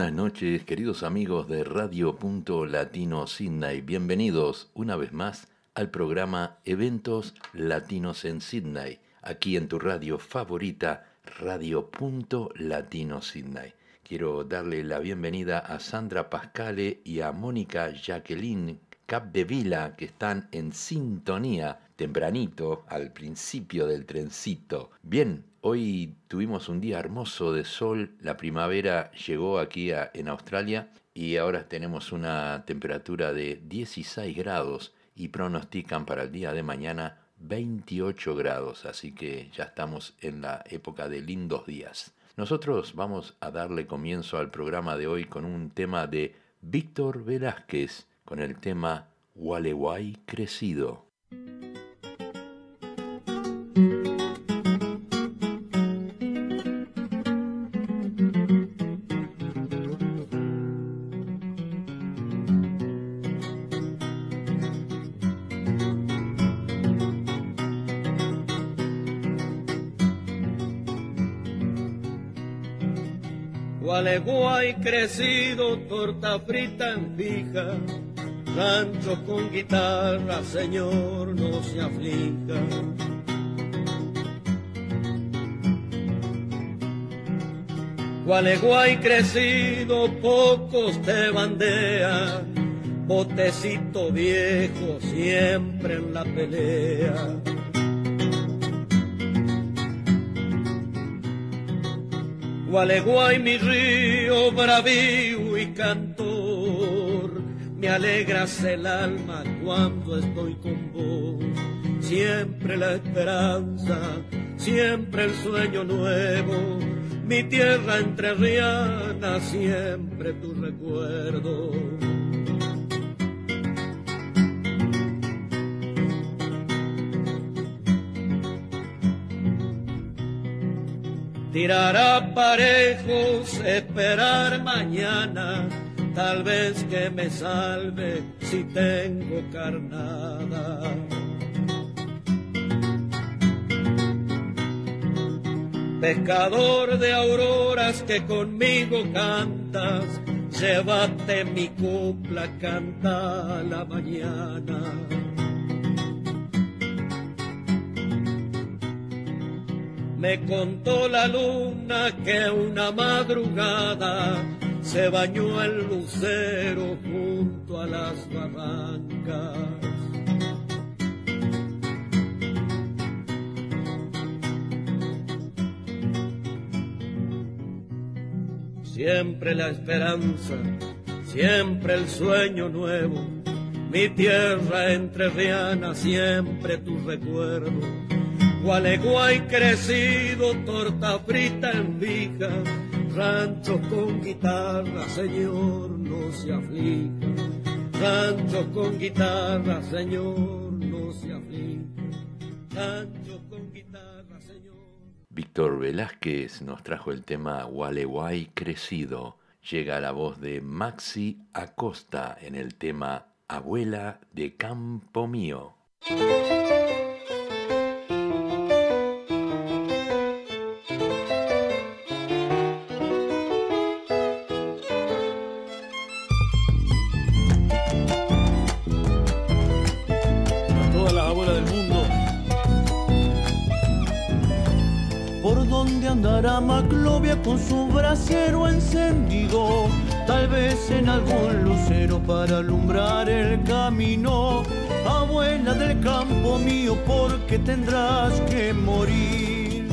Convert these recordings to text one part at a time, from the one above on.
Buenas noches, queridos amigos de Radio Punto Latino Sydney. Bienvenidos una vez más al programa Eventos Latinos en Sydney, aquí en tu radio favorita, Radio Punto Latino Sydney. Quiero darle la bienvenida a Sandra Pascale y a Mónica Jacqueline Capdevila, que están en sintonía tempranito, al principio del trencito. Bien, hoy tuvimos un día hermoso de sol, la primavera llegó aquí en Australia y ahora tenemos una temperatura de 16 grados y pronostican para el día de mañana 28 grados, así que ya estamos en la época de lindos días. Nosotros vamos a darle comienzo al programa de hoy con un tema de Víctor Velázquez, con el tema Gualeguay crecido. Gualeguay crecido, torta frita en fija rancho con guitarra, señor, no se aflija. Gualeguay crecido, pocos te bandean, botecito viejo siempre en la pelea. Gualeguay mi río bravío y cantor me alegras el alma cuando estoy con vos. Siempre la esperanza, siempre el sueño nuevo, mi tierra entre rianas, siempre tu recuerdo. Tirar parejos, esperar mañana tal vez que me salve si tengo carnada. Pescador de auroras que conmigo cantas, llévate mi copla, canta la mañana. Me contó la luna que una madrugada se bañó el lucero junto a las barrancas. Siempre la esperanza, siempre el sueño nuevo, mi tierra entre rianas, siempre tu recuerdo. Gualeguay crecido, torta frita en vija, rancho con guitarra, señor, no se aflija. Rancho con guitarra, señor, no se aflija. Rancho con guitarra, señor. Víctor Velázquez nos trajo el tema Gualeguay crecido. Llega la voz de Maxi Acosta en el tema Abuela de Campo Mío. Con su brasero encendido, tal vez en algún lucero para alumbrar el camino. Abuela del campo mío, porque tendrás que morir.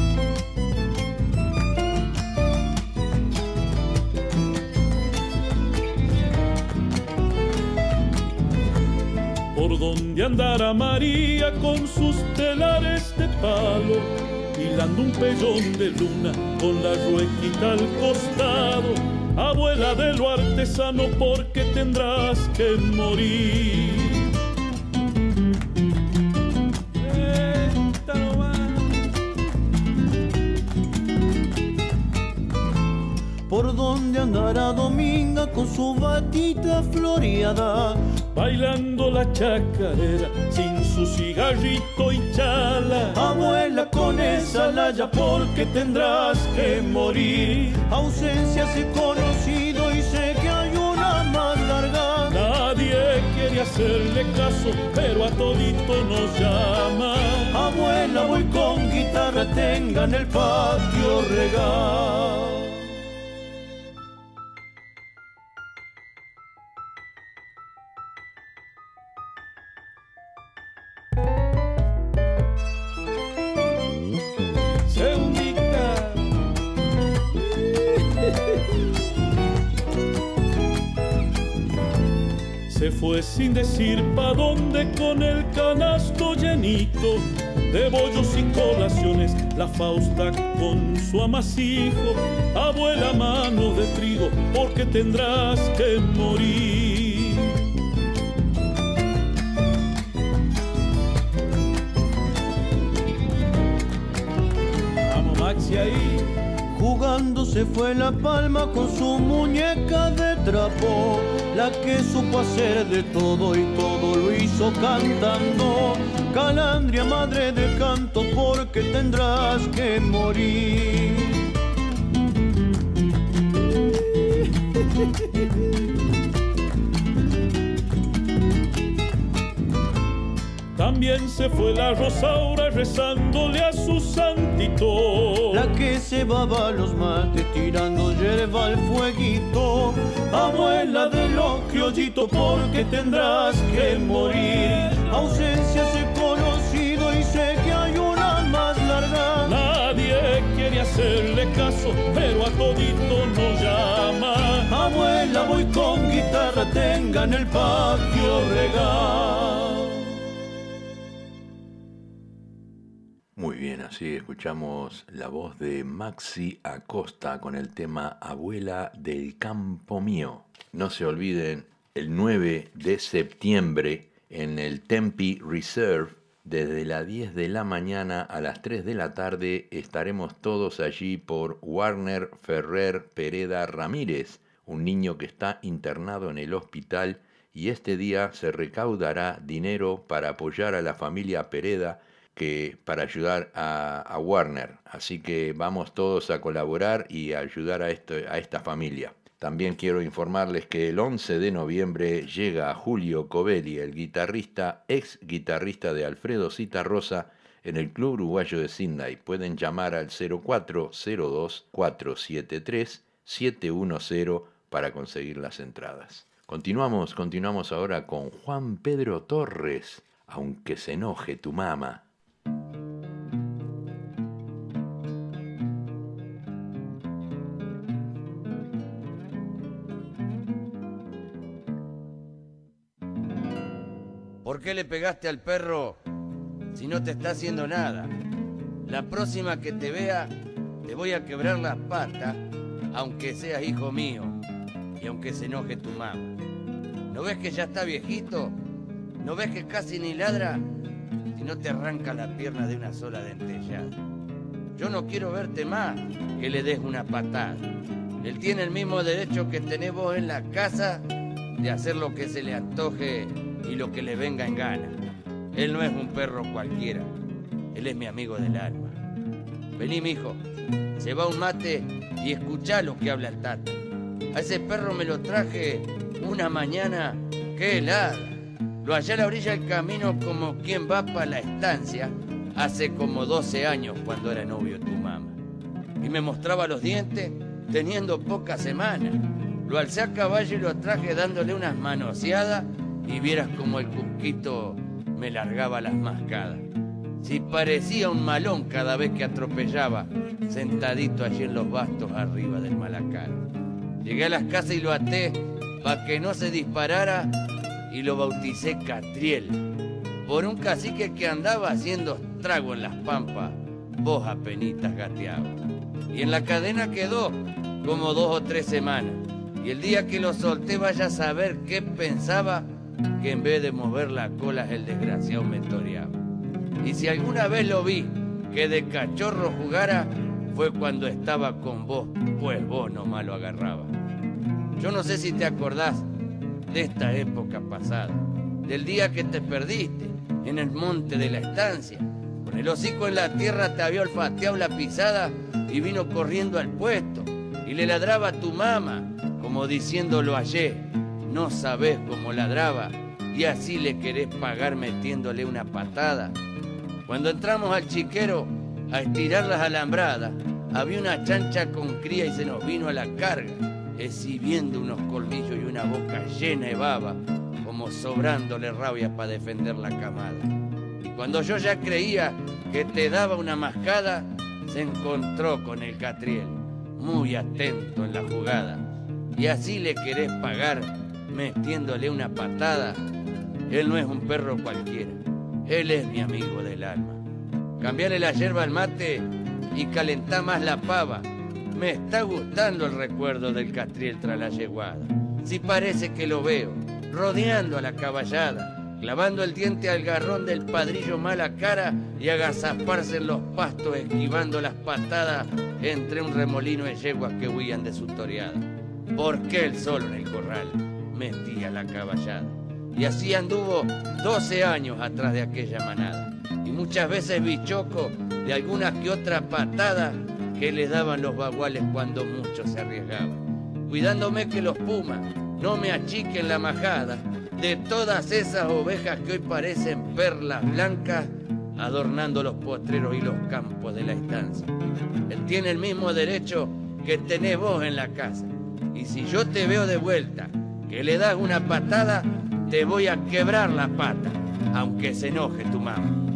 Por donde andará María con sus telares de palo hilando un pellón de luna con la ruequita al costado. Abuela de lo artesano, porque tendrás que morir. por donde andará Dominga con su batita floreada, bailando la chacarera sin su cigarrito y chala. Abuela con esa laya porque tendrás que morir. Ausencias he conocido y sé que hay una más larga. Nadie quiere hacerle caso, pero a todito nos llama. Abuela voy con guitarra, tengan el patio regado. Fue sin decir pa' dónde con el canasto llenito de bollos y colaciones, la Fausta con su amasijo, abuela mano de trigo, porque tendrás que morir. Vamos Maxi ahí. Jugando se fue la palma con su muñeca de trapo la que supo hacer de todo y todo lo hizo cantando. Calandria, madre de canto, porque tendrás que morir. También se fue la Rosaura rezándole a su santito. La que se baba los mates tirando hierba al fueguito. Abuela de los criollitos porque tendrás que morir. Ausencias he conocido y sé que hay una más larga. Nadie quiere hacerle caso, pero a todito nos llama. Abuela voy con guitarra, tenga en el patio regal. Así escuchamos la voz de Maxi Acosta con el tema Abuela del Campo Mío. No se olviden, el 9 de septiembre en el Tempe Reserve, desde las 10 de la mañana a las 3 de la tarde, estaremos todos allí por Warner Ferrer Pereda Ramírez, un niño que está internado en el hospital y este día se recaudará dinero para apoyar a la familia Pereda que para ayudar a, Warner. Así que vamos todos a colaborar y a ayudar a, esto, a esta familia. También quiero informarles que el 11 de noviembre llega Julio Covelli, el guitarrista, ex guitarrista de Alfredo Citarrosa, en el Club Uruguayo de Sydney. Pueden llamar al 0402-473-710 para conseguir las entradas. Continuamos, continuamos ahora con Juan Pedro Torres, aunque se enoje tu mamá. ¿Por qué le pegaste al perro si no te está haciendo nada? La próxima que te vea, te voy a quebrar las patas, aunque seas hijo mío y aunque se enoje tu mamá. ¿No ves que ya está viejito? ¿No ves que casi ni ladra? No te arranca la pierna de una sola dentellada. Yo no quiero verte más que le des una patada. Él tiene el mismo derecho que tenés vos en la casa de hacer lo que se le antoje y lo que le venga en gana. Él no es un perro cualquiera, él es mi amigo del alma. Vení, mijo, se va un mate y escuchá lo que habla el tato. A ese perro me lo traje una mañana que helada. Lo hallé a la orilla del camino como quien va para la estancia hace como 12 años cuando era novio tu mamá. Y me mostraba los dientes teniendo pocas semanas. Lo alcé a caballo y lo traje dándole unas manoseadas y vieras como el cusquito me largaba las mascadas. Si parecía un malón cada vez que atropellaba, sentadito allí en los bastos arriba del malacar. Llegué a las casas y lo até para que no se disparara y lo bauticé Catriel, por un cacique que andaba haciendo trago en las pampas, vos apenitas gateaba. Y en la cadena quedó como dos o tres semanas. Y el día que lo solté vaya a saber qué pensaba que en vez de mover la cola el desgraciado mentoreaba. Y si alguna vez lo vi que de cachorro jugara, fue cuando estaba con vos, pues vos nomás lo agarraba. Yo no sé si te acordás de esta época pasada, del día que te perdiste en el monte de la estancia. Con el hocico en la tierra te había olfateado la pisada y vino corriendo al puesto y le ladraba a tu mamá, como diciéndolo ayer no sabés cómo ladraba y así le querés pagar metiéndole una patada. Cuando entramos al chiquero a estirar las alambradas, había una chancha con cría y se nos vino a la carga, exhibiendo unos colmillos y una boca llena de baba, como sobrándole rabia para defender la camada. Y cuando yo ya creía que te daba una mascada, se encontró con el catriel, muy atento en la jugada. Y así le querés pagar metiéndole una patada. Él no es un perro cualquiera, él es mi amigo del alma. Cambiarle la hierba al mate y calentar más la pava. Me está gustando el recuerdo del castriel tras la yeguada. Si parece que lo veo, rodeando a la caballada, clavando el diente al garrón del padrillo mala cara y agazaparse en los pastos, esquivando las patadas entre un remolino de yeguas que huían de su toreada. Porque él solo en el corral metía la caballada. Y así anduvo 12 años atrás de aquella manada. Y muchas veces bichoco de alguna que otra patada que le daban los baguales cuando mucho se arriesgaban. Cuidándome que los pumas no me achiquen la majada de todas esas ovejas que hoy parecen perlas blancas adornando los postreros y los campos de la estancia. Él tiene el mismo derecho que tenés vos en la casa. Y si yo te veo de vuelta, que le das una patada, te voy a quebrar la pata, aunque se enoje tu mamá.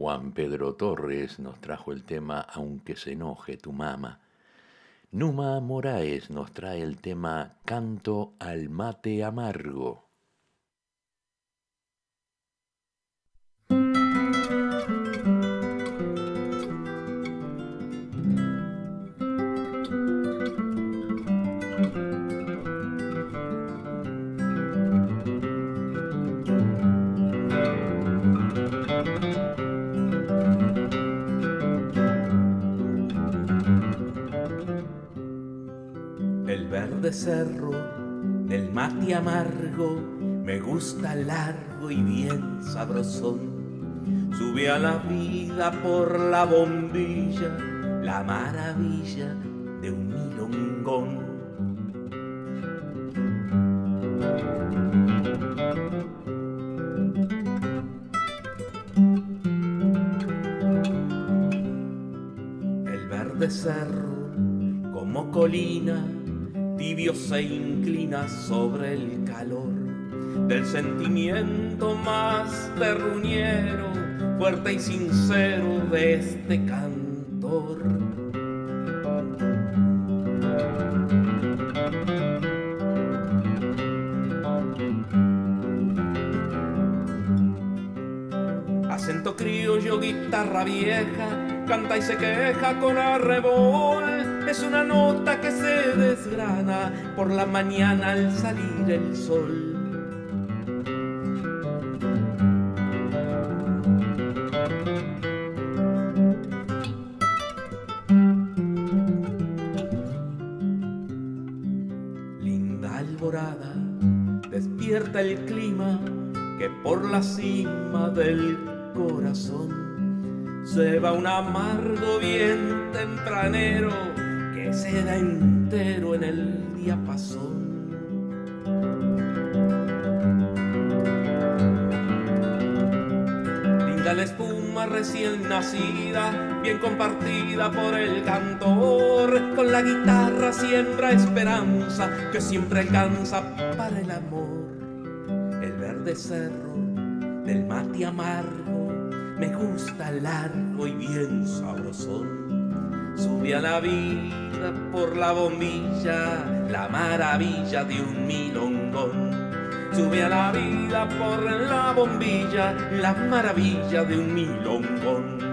Juan Pedro Torres nos trajo el tema Aunque se enoje tu mama. Numa Moraes nos trae el tema Canto al mate amargo. Cerro del mate amargo me gusta largo y bien sabrosón. Sube a la vida por la bombilla, la maravilla de un milongón. El verde cerro como colina tibio se inclina sobre el calor del sentimiento más terruñero, fuerte y sincero de este cantor. Acento criollo, guitarra vieja, canta y se queja con arrebol es una nota que se desgrana por la mañana al salir el sol. Linda alborada, despierta el clima que por la cima del corazón se va un amargo bien tempranero se da entero en el diapasón. Linda la espuma recién nacida, bien compartida por el cantor, con la guitarra siembra esperanza que siempre alcanza para el amor. El verde cerro del mate amargo me gusta largo y bien sabrosón. Sube a la vida por la bombilla, la maravilla de un milongón. Sube a la vida por la bombilla, la maravilla de un milongón.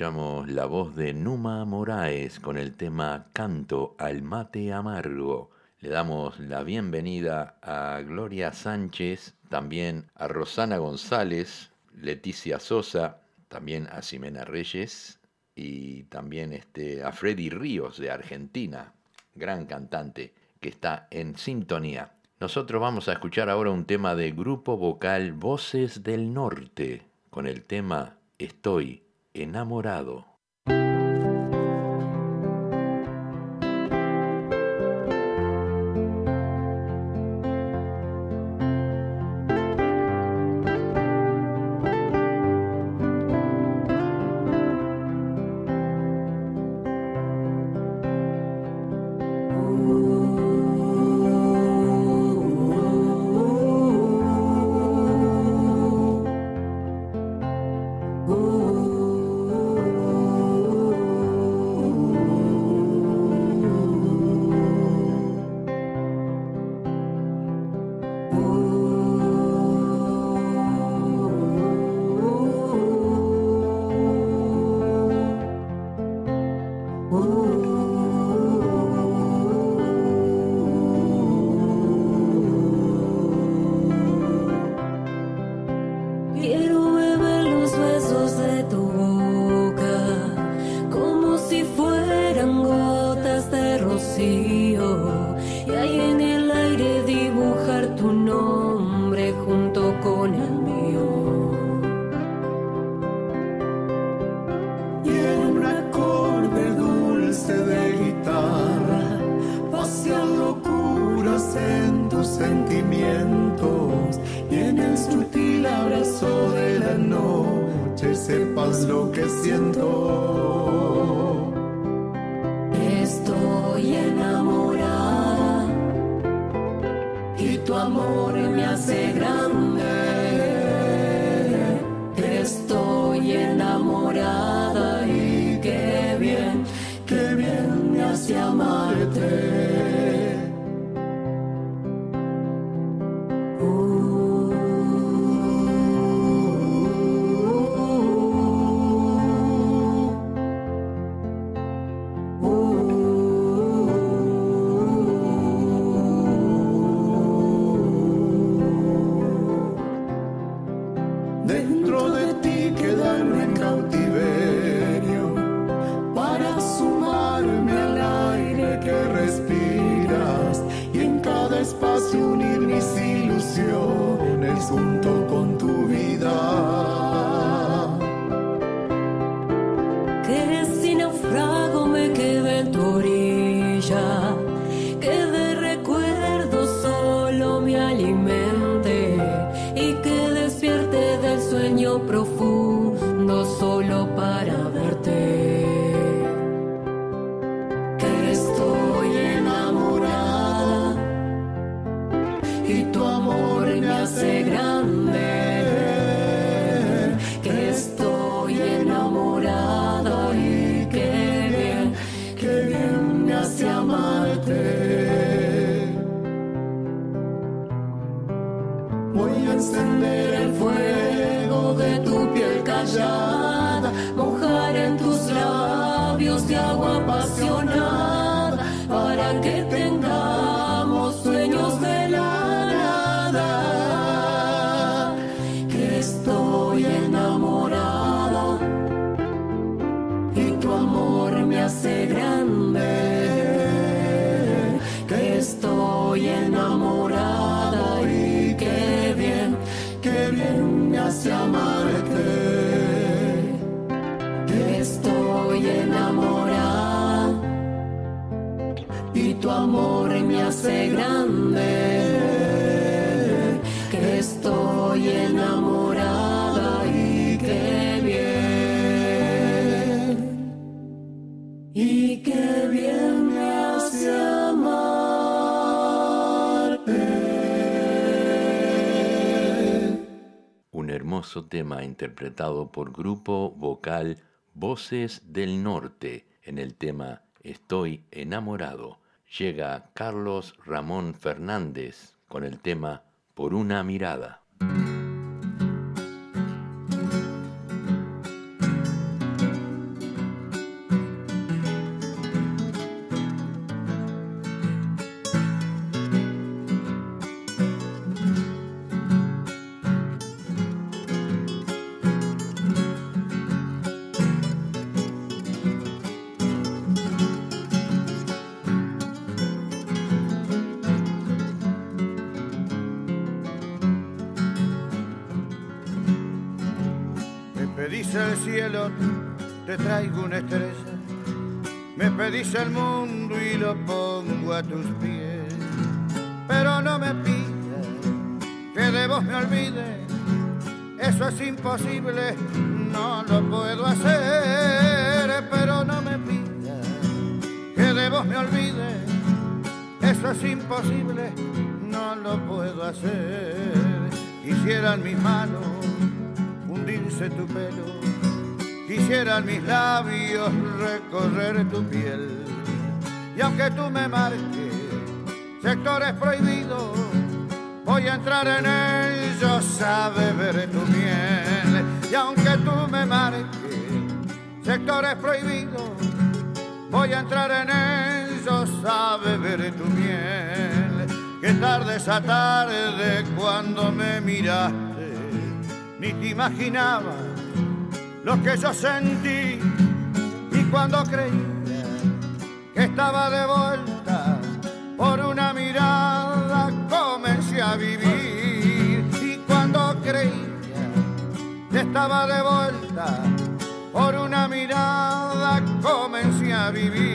escuchamos la voz de Numa Moraes con el tema Canto al mate amargo. Le damos la bienvenida a Gloria Sánchez, también a Rosana González, Leticia Sosa, también a Ximena Reyes y también este, a Freddy Ríos de Argentina, gran cantante que está en sintonía. Nosotros vamos a escuchar ahora un tema de grupo vocal Voces del Norte con el tema Estoy enamorado. y ahí en el aire dibujar tu nombre junto con el mío. Y en un acorde dulce de guitarra pasean locuras en tus sentimientos y en el sutil abrazo de la noche sepas lo que siento. Buddha. tema interpretado por grupo vocal Voces del Norte en el tema Estoy enamorado. Llega Carlos Ramón Fernández con el tema Por una mirada. Pedís el cielo, te traigo una estrella. Me pedís el mundo y lo pongo a tus pies. Pero no me pidas que de vos me olvide. Eso es imposible, no lo puedo hacer. Pero no me pidas que de vos me olvide. Eso es imposible, no lo puedo hacer. Quisieran mis manos hundirse tu pelo, quisieran mis labios recorrer tu piel. Y aunque tú me marques sectores prohibidos, voy a entrar en ellos, sabe ver tu miel. Y aunque tú me marques sectores prohibidos, voy a entrar en ellos, sabe ver tu miel. Qué tarde esa tarde cuando me miraste, ni te imaginaba lo que yo sentí. Y cuando creía que estaba de vuelta por una mirada comencé a vivir. Y cuando creía que estaba de vuelta por una mirada comencé a vivir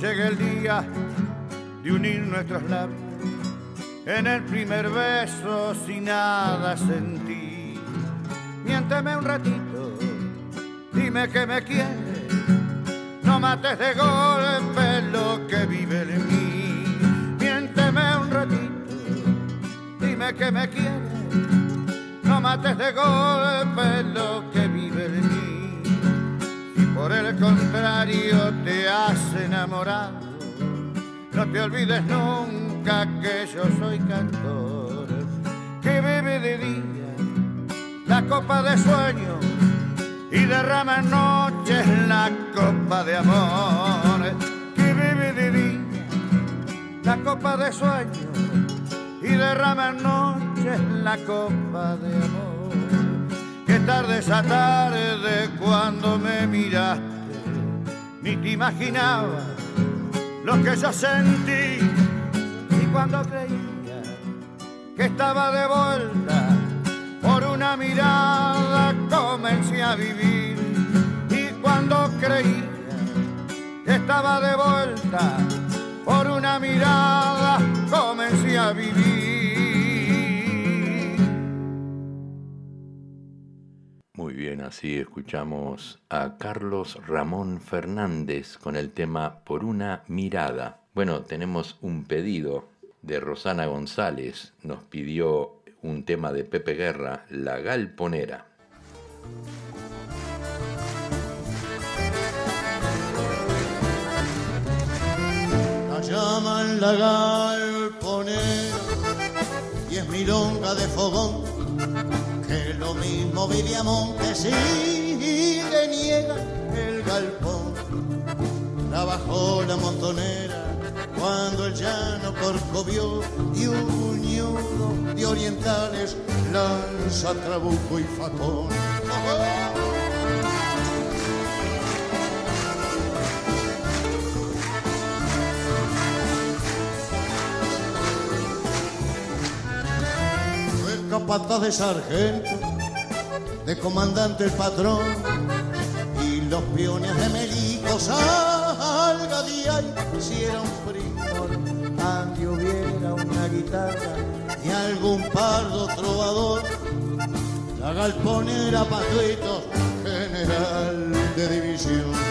llegue el día de unir nuestros labios. En el primer beso sin nada sentí. Miénteme un ratito, dime que me quieres. No mates de golpe lo que vive en mí. Miénteme un ratito, dime que me quieres. No mates de golpe lo que vive en mí por el contrario te has enamorado. No te olvides nunca que yo soy cantor, que bebe de día la copa de sueño y derrama en noches la copa de amor, que bebe de día la copa de sueño y derrama en noches la copa de amor tarde esa tarde cuando me miraste, ni te imaginaba lo que yo sentí. Y cuando creía que estaba de vuelta por una mirada comencé a vivir. Y cuando creía que estaba de vuelta por una mirada comencé a vivir bien, así escuchamos a Carlos Ramón Fernández con el tema Por una mirada. Bueno, tenemos un pedido de Rosana González. Nos pidió un tema de Pepe Guerra, La Galponera. La llaman la galponera y es milonga de fogón que lo mismo Viviamón que sigue niega el galpón. La bajó la montonera cuando el llano corcovió y un ñudo de orientales lanza trabuco y facón. Capataz de sargento, de comandante el patrón, y los peones de Melico salga día y hiciera un frijol, ante hubiera una guitarra y algún pardo trovador, la galponera patuitos, general de división.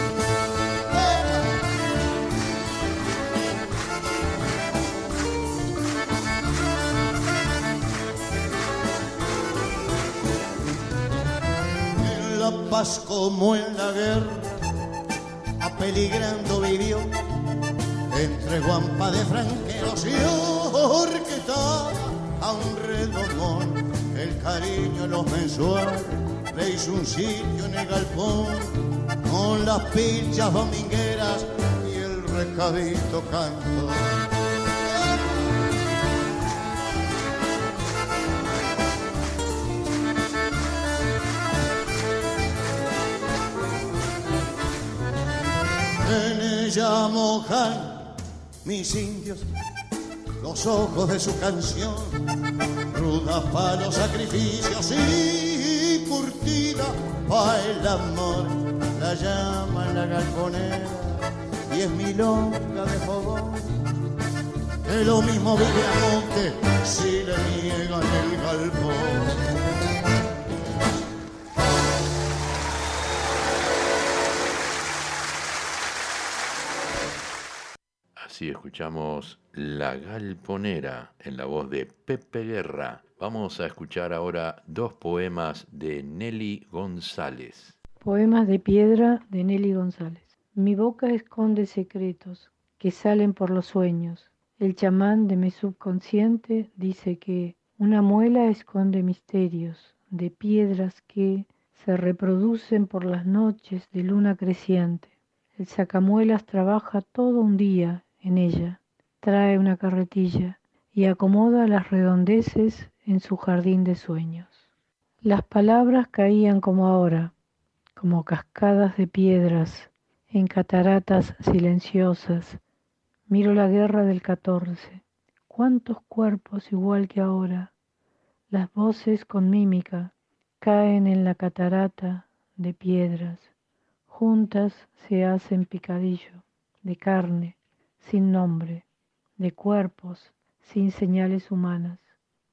Paz como en la guerra, apeligrando vivió entre guampa de franqueros y orquesta a un redomón cariño en los mensuales, le hizo un sitio en el galpón, con las pinchas domingueras y el recadito canto. Ella mojan mis indios los ojos de su canción, ruda para los sacrificios y curtida para el amor. La llaman la galponera y es milonga de fogón. Que lo mismo vive a monte si le niegan el galpón. Escuchamos La Galponera en la voz de Pepe Guerra. Vamos a escuchar ahora dos poemas de Nelly González. Poemas de piedra de Nelly González. Mi boca esconde secretos que salen por los sueños. El chamán de mi subconsciente dice que una muela esconde misterios de piedras que se reproducen por las noches de luna creciente. El sacamuelas trabaja todo un día en ella, trae una carretilla y acomoda las redondeces en su jardín de sueños. Las palabras caían como ahora, como cascadas de piedras en cataratas silenciosas. Miro la guerra del catorce. ¿Cuántos cuerpos igual que ahora? Las voces con mímica caen en la catarata de piedras. Juntas se hacen picadillo de carne sin nombre, de cuerpos sin señales humanas,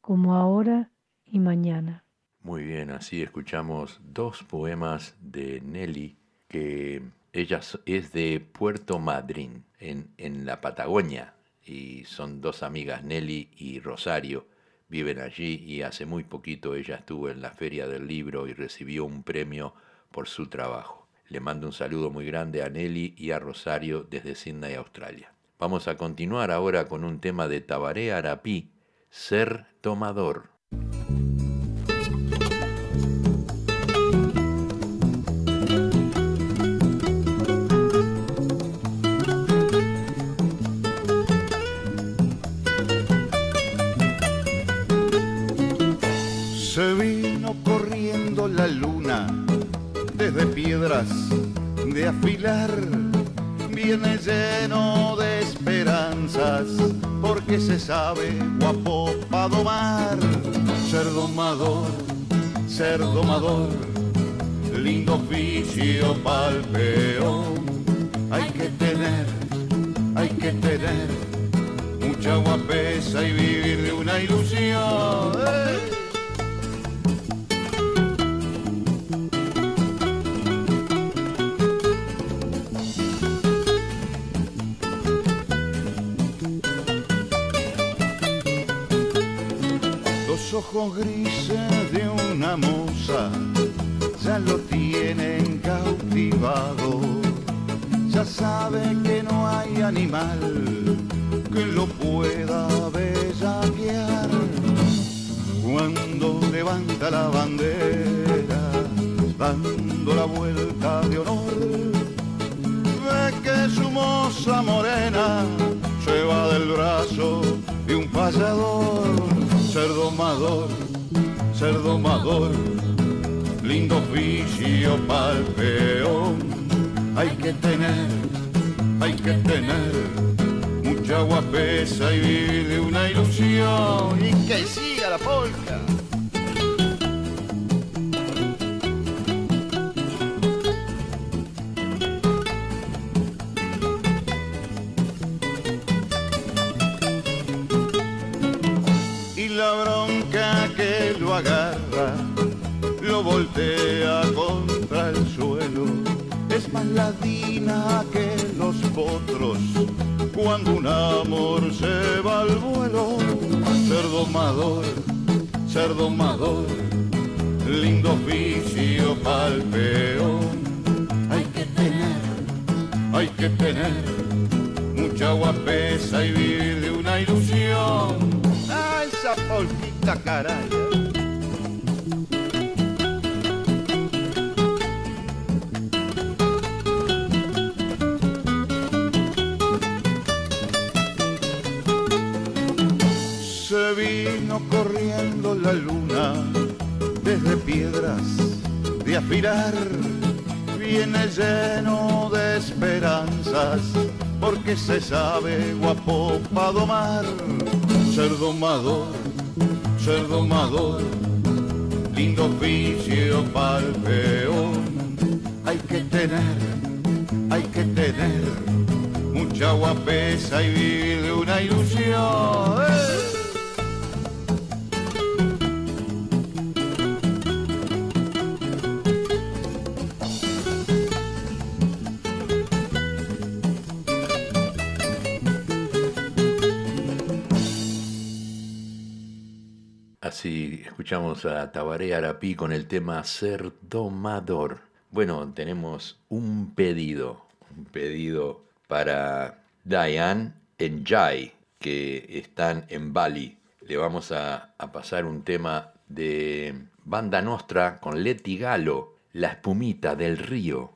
como ahora y mañana. Muy bien, así escuchamos dos poemas de Nelly, que ella es de Puerto Madryn, en, en la Patagonia, y son dos amigas, Nelly y Rosario, viven allí y hace muy poquito ella estuvo en la Feria del Libro y recibió un premio por su trabajo. Le mando un saludo muy grande a Nelly y a Rosario desde Sydney, Australia. Vamos a continuar ahora con un tema de Tabaré Arapí, Ser Tomador. Se vino corriendo la luna desde piedras de afilar viene lleno de porque se sabe guapo para domar, ser domador, ser domador, lindo oficio pa'l peón. Hay que tener, hay que tener mucha guapesa y vivir de una ilusión. Ladina que los potros cuando un amor se va al vuelo. Ser domador, ser domador, lindo oficio pa'l peón. Hay que tener, hay que tener mucha guapesa y vivir de una ilusión. Ah, esa polquita caray. corriendo la luna desde piedras de aspirar. Viene lleno de esperanzas porque se sabe guapo pa' domar. Ser domador, ser domador, lindo oficio pa'l peón. Hay que tener, hay que tener mucha guapesa y vivir de una ilusión. ¡Eh! Escuchamos a Tabaré Arapí con el tema Ser Domador. Bueno, tenemos un pedido, un pedido para Diane en Jai, que están en Bali. Le vamos a, a pasar un tema de Banda Nostra con Leti Galo, La espumita del río.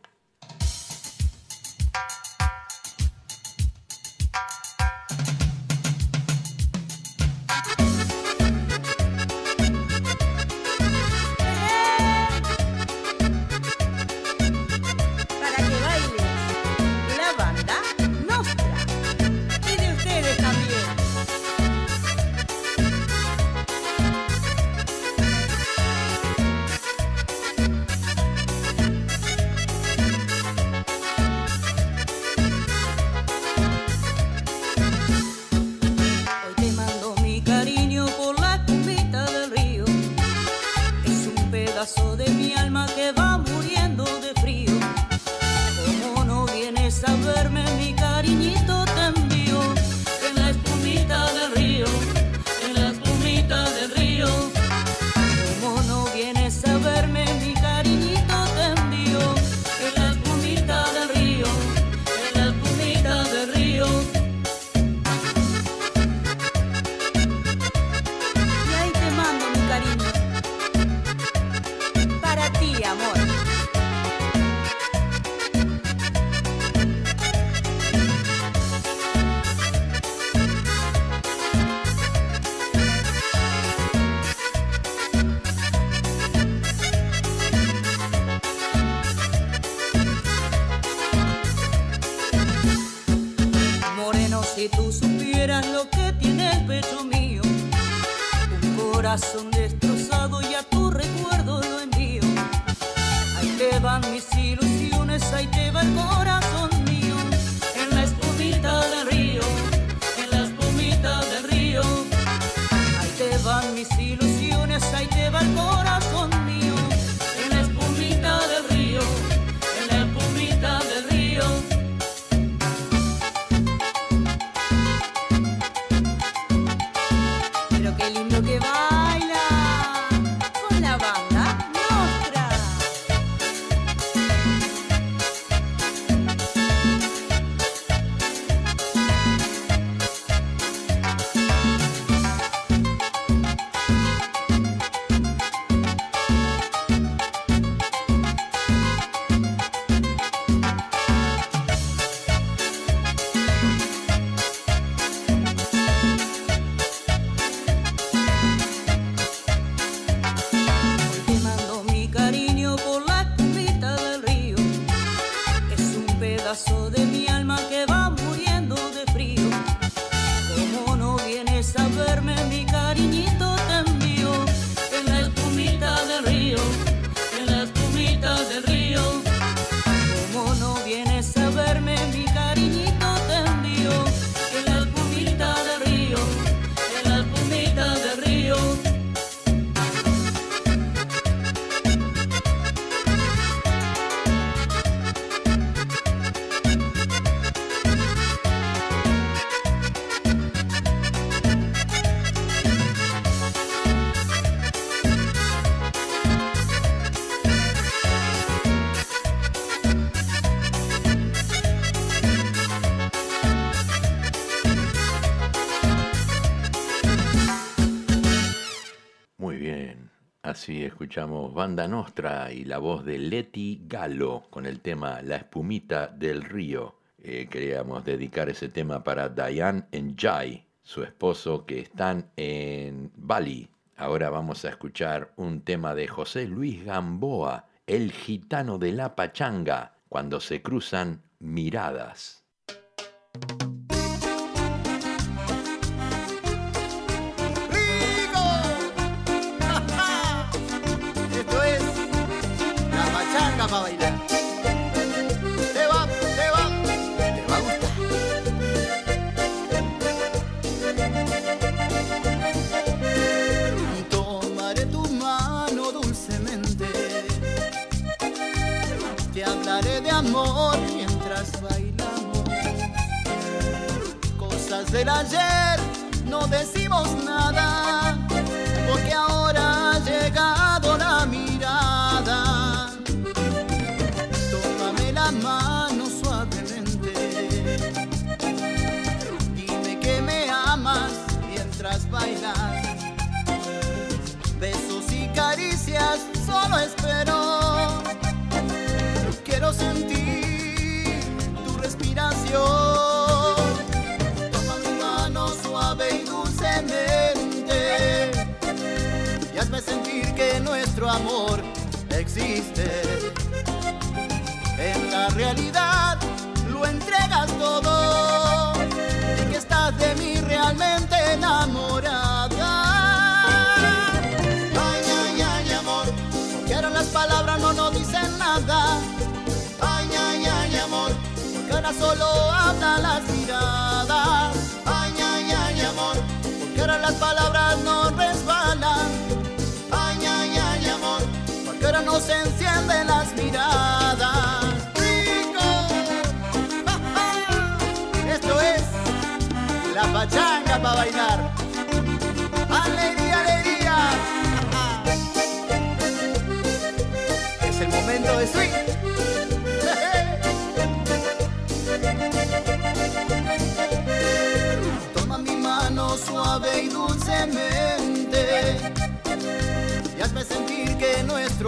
qué lindo que va. Nostra y la voz de Leti Galo con el tema La espumita del río. Eh, queríamos dedicar ese tema para Diane Enjay, su esposo, que están en Bali. Ahora vamos a escuchar un tema de José Luis Gamboa, el gitano de la pachanga, cuando se cruzan miradas. Pachanga para bailar.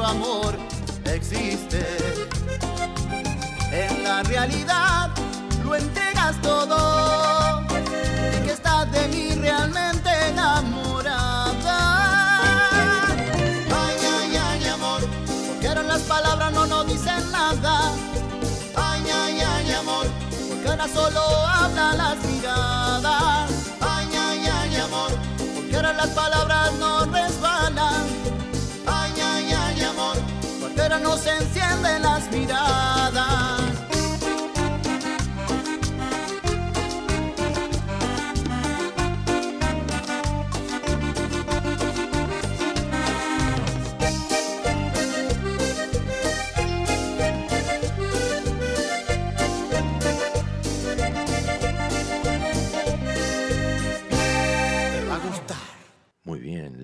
Amor existe. En la realidad lo entregas todo y que estás de mí realmente enamorada. Ay, ay, ay, amor, porque ahora las palabras no nos dicen nada. Ay, ay, ay, amor, porque ahora solo hablan las miradas. Ay, ay, ay, amor, porque ahora las palabras no resbalan. Porque ahora no se encienden las miradas.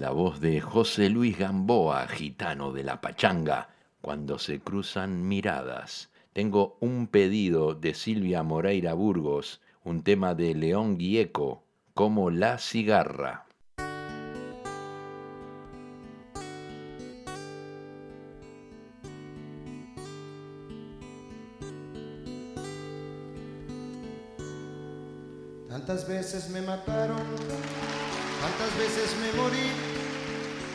La voz de José Luis Gamboa, gitano de la pachanga, cuando se cruzan miradas. Tengo un pedido de Silvia Moreira Burgos, un tema de León Gieco, como La Cigarra. Tantas veces me mataron, tantas veces me morí.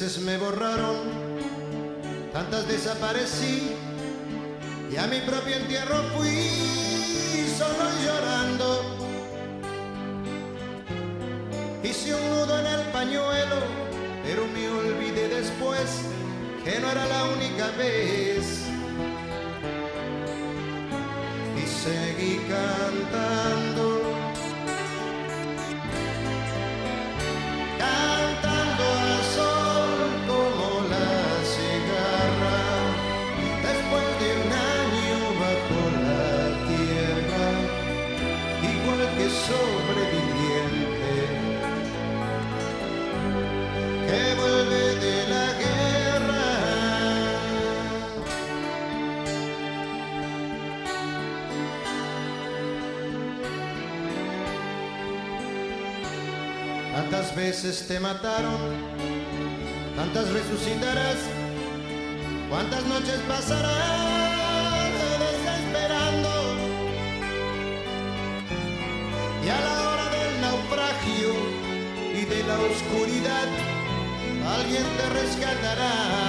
veces me borraron, tantas desaparecí y a mi propio entierro fui solo llorando. Hice un nudo en el pañuelo, pero me olvidé después que no era la única vez. Y seguí cantando veces te mataron, tantas resucitarás, cuántas noches pasarás desesperando. Y a la hora del naufragio y de la oscuridad, alguien te rescatará.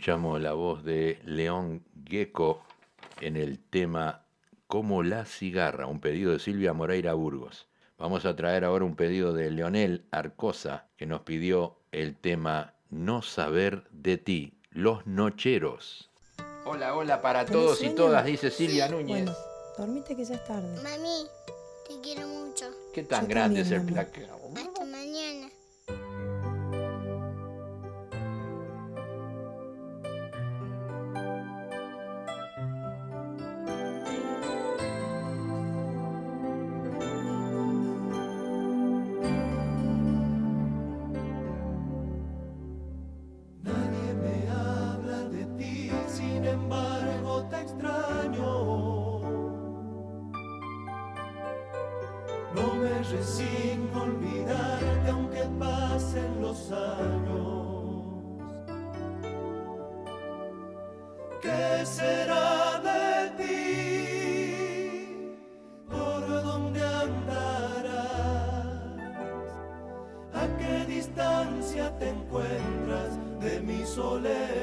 escuchamos la voz de León Gecko en el tema Como la cigarra, un pedido de Silvia Moreira Burgos. Vamos a traer ahora un pedido de Leonel Arcosa que nos pidió el tema No saber de ti, Los Nocheros. Hola, hola para todos y todas, dice Silvia. Núñez. Bueno, que ya es tarde. Mami, te quiero mucho. Qué tan grande es el placao. soleil.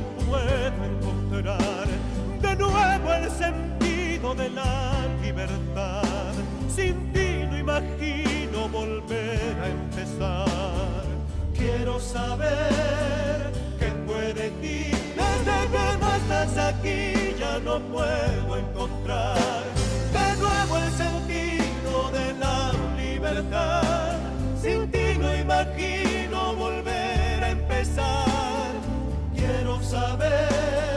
no puedo encontrar de nuevo el sentido de la libertad. Sin ti no imagino volver a empezar. Quiero saber qué fue de ti. Desde que no estás aquí ya no puedo encontrar de nuevo el sentido de la libertad. Sin ti no imagino saber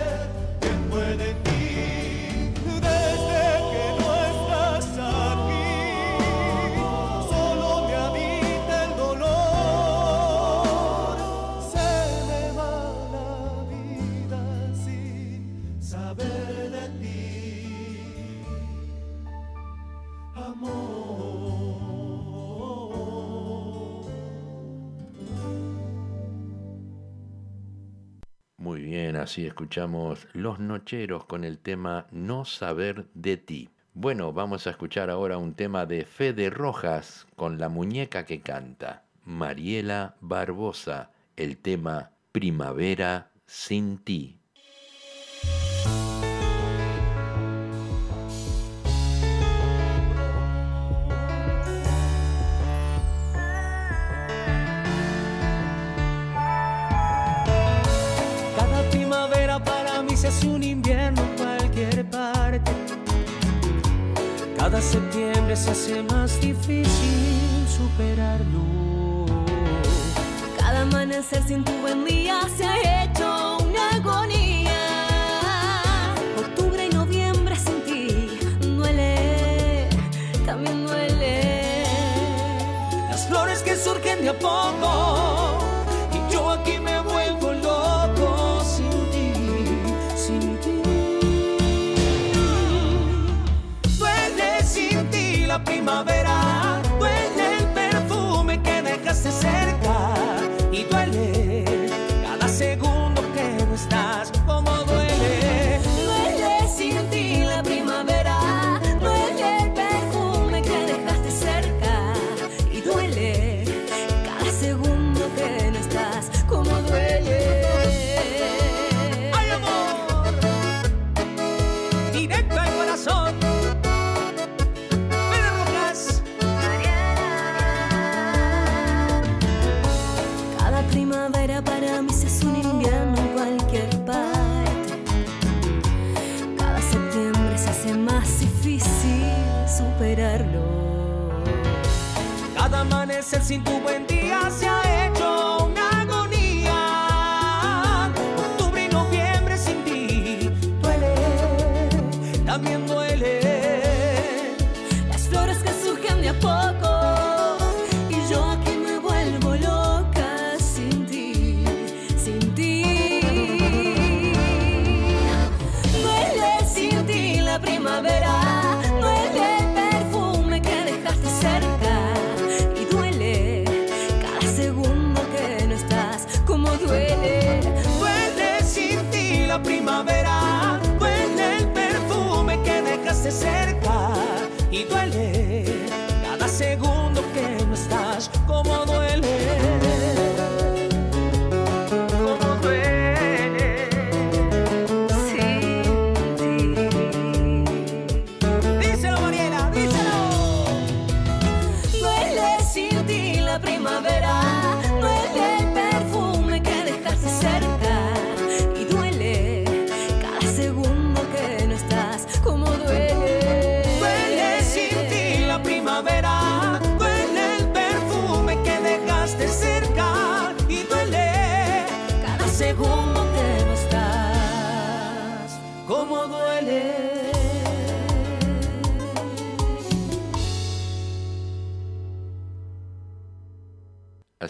bien, así escuchamos Los Nocheros con el tema No saber de ti. Bueno, vamos a escuchar ahora un tema de Fede Rojas con la muñeca que canta. Mariela Barbosa, el tema Primavera sin ti. Cada septiembre se hace más difícil superarlo. Cada amanecer sin tu buen día se ha hecho una agonía. Octubre y noviembre sin ti duele, también duele. Las flores que surgen de a poco. Sin tu la primavera,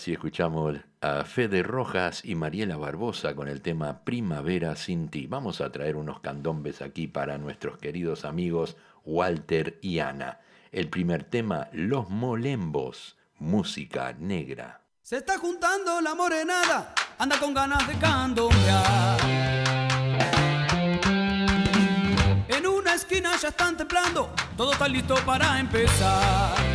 Así escuchamos a Fede Rojas y Mariela Barbosa con el tema Primavera sin ti. Vamos a traer unos candombes aquí para nuestros queridos amigos Walter y Ana. El primer tema, Los Molembos, música negra. Se está juntando la morenada, anda con ganas de candombear. En una esquina ya están templando, todo está listo para empezar.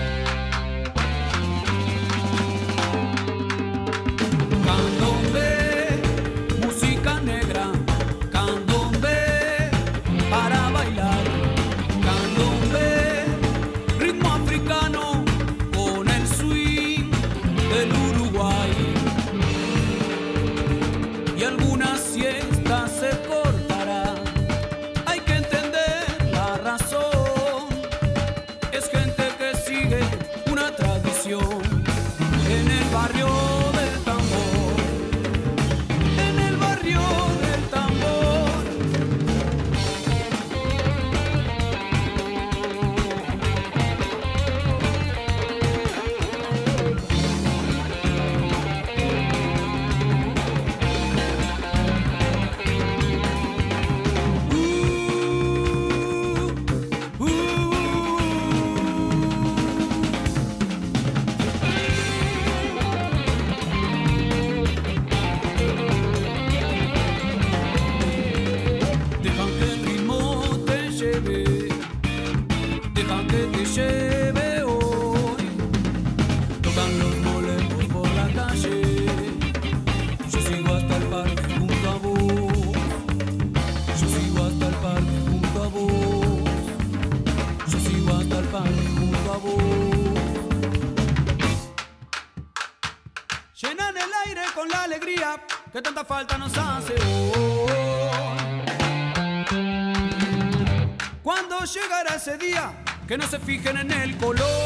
que no se fijen en el color.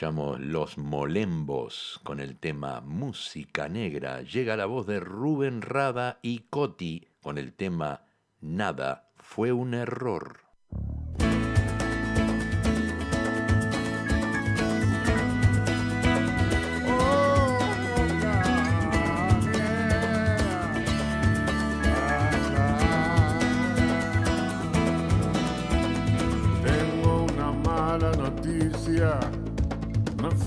escuchamos Los Molembos con el tema Música Negra. Llega la voz de Rubén Rada y Coti con el tema Nada fue un error. yeah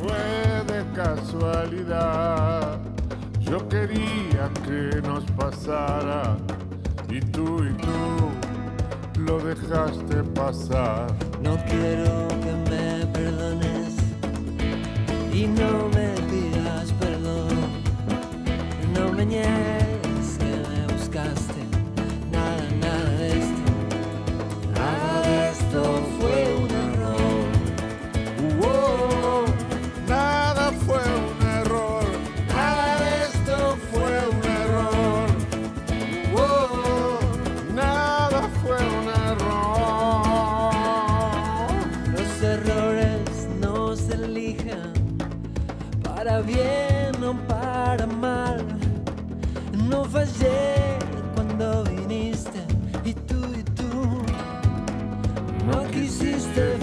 fue de casualidad. Yo quería que nos pasara y tú y tú lo dejaste pasar. No quiero que me perdones y no me pidas perdón. No me niegues.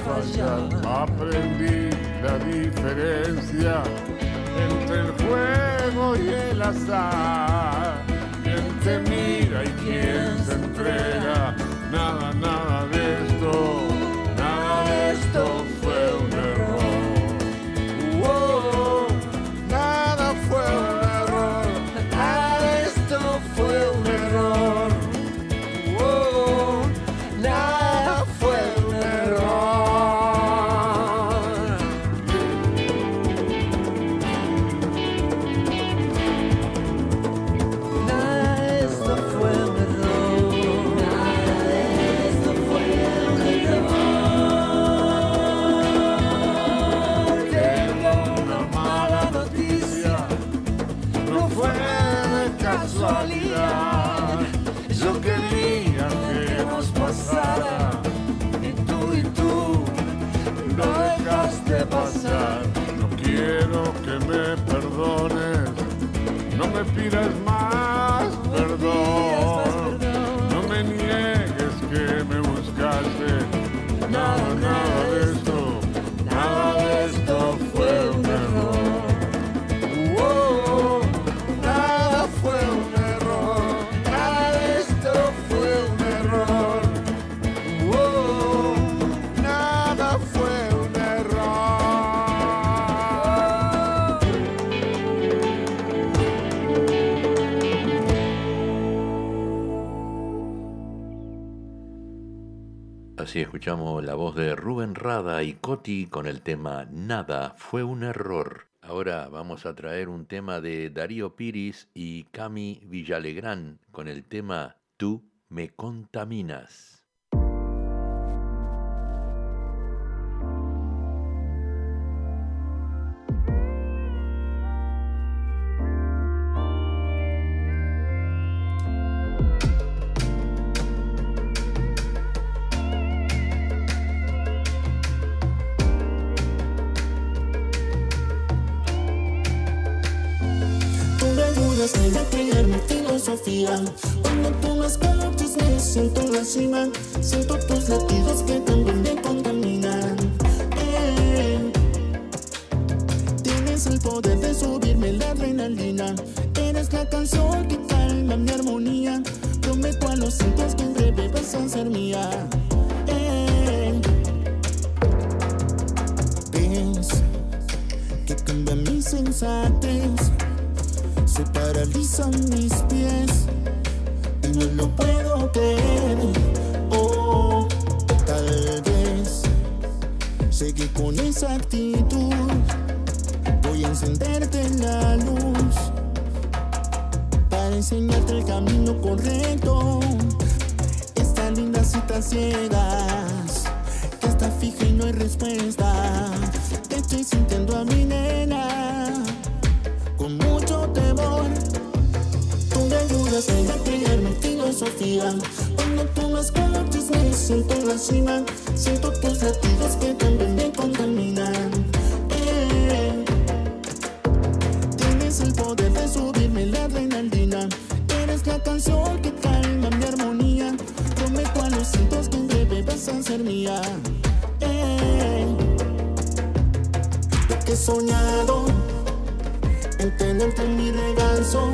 fallar. Aprendí la diferencia entre el juego y el azar. Quien te mira y quien se entrega, nada, nada escuchamos la voz de Rubén Rada y Coti con el tema Nada fue un error. Ahora vamos a traer un tema de Darío Piris y Cami Villalegrán con el tema Tú me contaminas. Cuando tú me escuchas me siento en la cima. Siento tus latidos que también me contaminan. Eh. Tienes el poder de subirme la adrenalina. Eres la canción que calma mi armonía. Prometo a los cientos que en breve vas a ser mía. Eh. Ves que cambia mi sensatez se paralizan mis pies y no lo puedo creer. Oh, tal vez seguí con esa actitud. Voy a encenderte la luz para enseñarte el camino correcto. Esta linda cita ciegas que está fija y no hay respuesta. Te estoy sintiendo a mi nena me a crear mi filosofía. Cuando tú me escuchas me siento en la cima. Siento tus latidos que también me contaminan. Eh. Tienes el poder de subirme la adrenalina. Eres la canción que calma mi armonía. Prometo a los cientos que en breve vas a ser mía. Eh. Lo que he soñado en tenerte en mi regazo,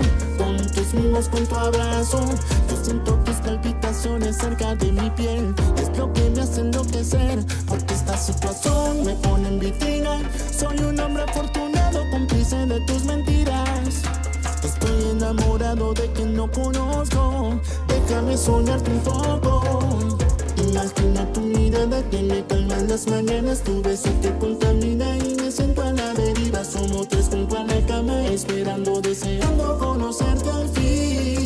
con tu abrazo. Yo siento tus palpitaciones cerca de mi piel, es lo que me hace enloquecer, porque esta situación me pone en vitrina. Soy un hombre afortunado, cómplice de tus mentiras. Estoy enamorado de quien no conozco, déjame soñarte un poco. Imagina tu mirada que me calma en las mañanas, tu beso que contamina y me siento a la deriva. Somos tres junto a cama, esperando, deseando conocerte al fin.